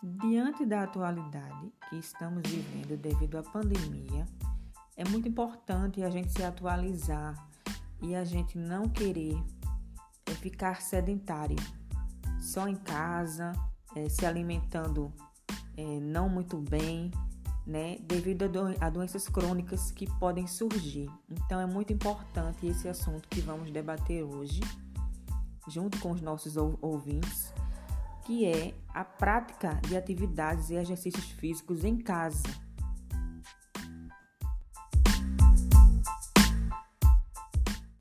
Diante da atualidade que estamos vivendo devido à pandemia, é muito importante a gente se atualizar e a gente não querer é, ficar sedentário, só em casa, é, se alimentando é, não muito bem, né, devido a, do a doenças crônicas que podem surgir. Então é muito importante esse assunto que vamos debater hoje, junto com os nossos ouvintes que é a prática de atividades e exercícios físicos em casa